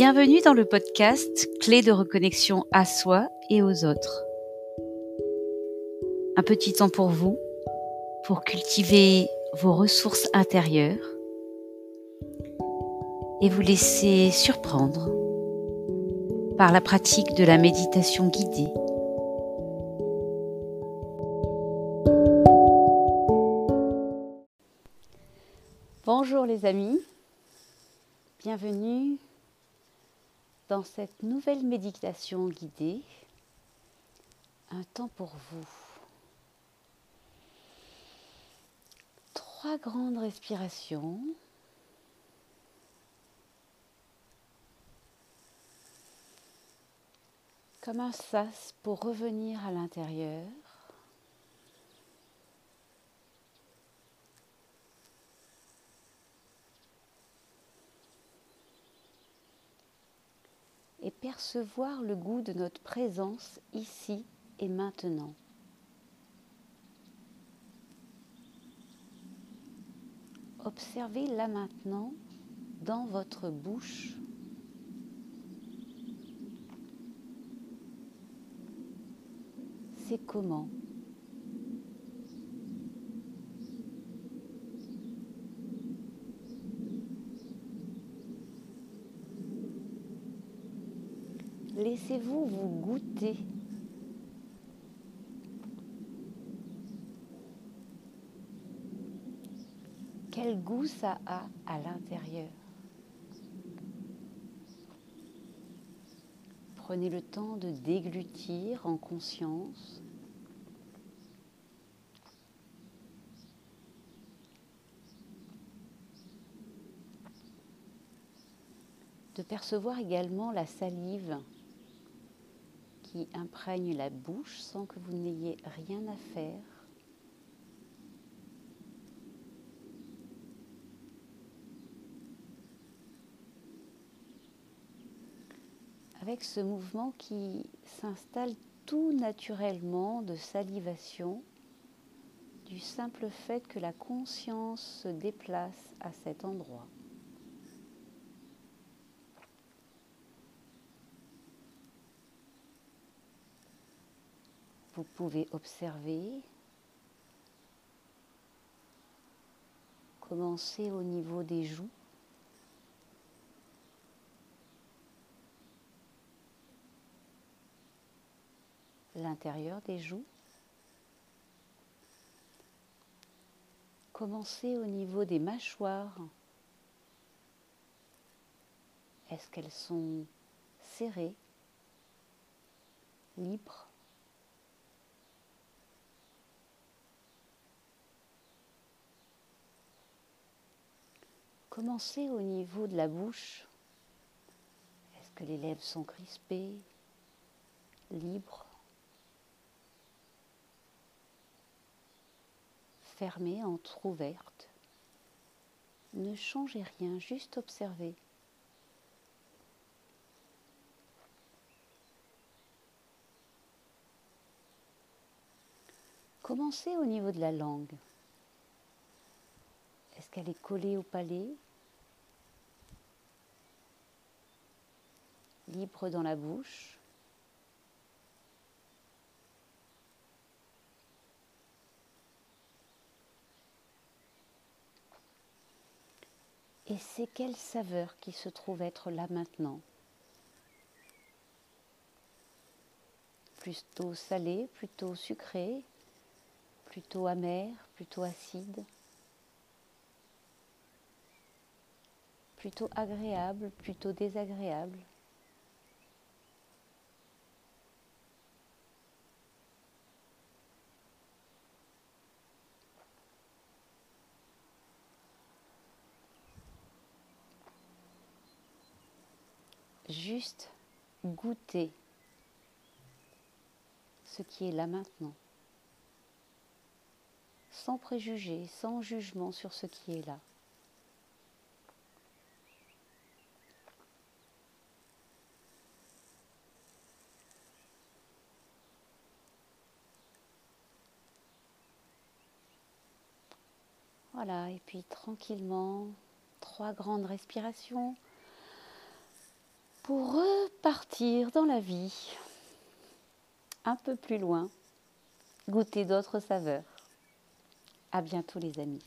Bienvenue dans le podcast Clé de reconnexion à soi et aux autres. Un petit temps pour vous, pour cultiver vos ressources intérieures et vous laisser surprendre par la pratique de la méditation guidée. Bonjour les amis, bienvenue dans cette nouvelle méditation guidée, un temps pour vous. Trois grandes respirations. Comme un sas pour revenir à l'intérieur. et percevoir le goût de notre présence ici et maintenant. Observez là maintenant dans votre bouche c'est comment Laissez-vous vous goûter. Quel goût ça a à l'intérieur Prenez le temps de déglutir en conscience. De percevoir également la salive qui imprègne la bouche sans que vous n'ayez rien à faire. Avec ce mouvement qui s'installe tout naturellement de salivation du simple fait que la conscience se déplace à cet endroit. Vous pouvez observer. Commencer au niveau des joues. L'intérieur des joues. Commencer au niveau des mâchoires. Est-ce qu'elles sont serrées, libres? Commencez au niveau de la bouche. Est-ce que les lèvres sont crispées, libres, fermées, ouvertes Ne changez rien, juste observez. Commencez au niveau de la langue. Est-ce qu'elle est collée au palais? Libre dans la bouche. Et c'est quelle saveur qui se trouve être là maintenant? Plutôt salé, plutôt sucré, plutôt amer, plutôt acide Plutôt agréable, plutôt désagréable juste goûter ce qui est là maintenant, sans préjugés, sans jugement sur ce qui est là. Voilà, et puis tranquillement, trois grandes respirations. Pour repartir dans la vie un peu plus loin, goûter d'autres saveurs. À bientôt les amis.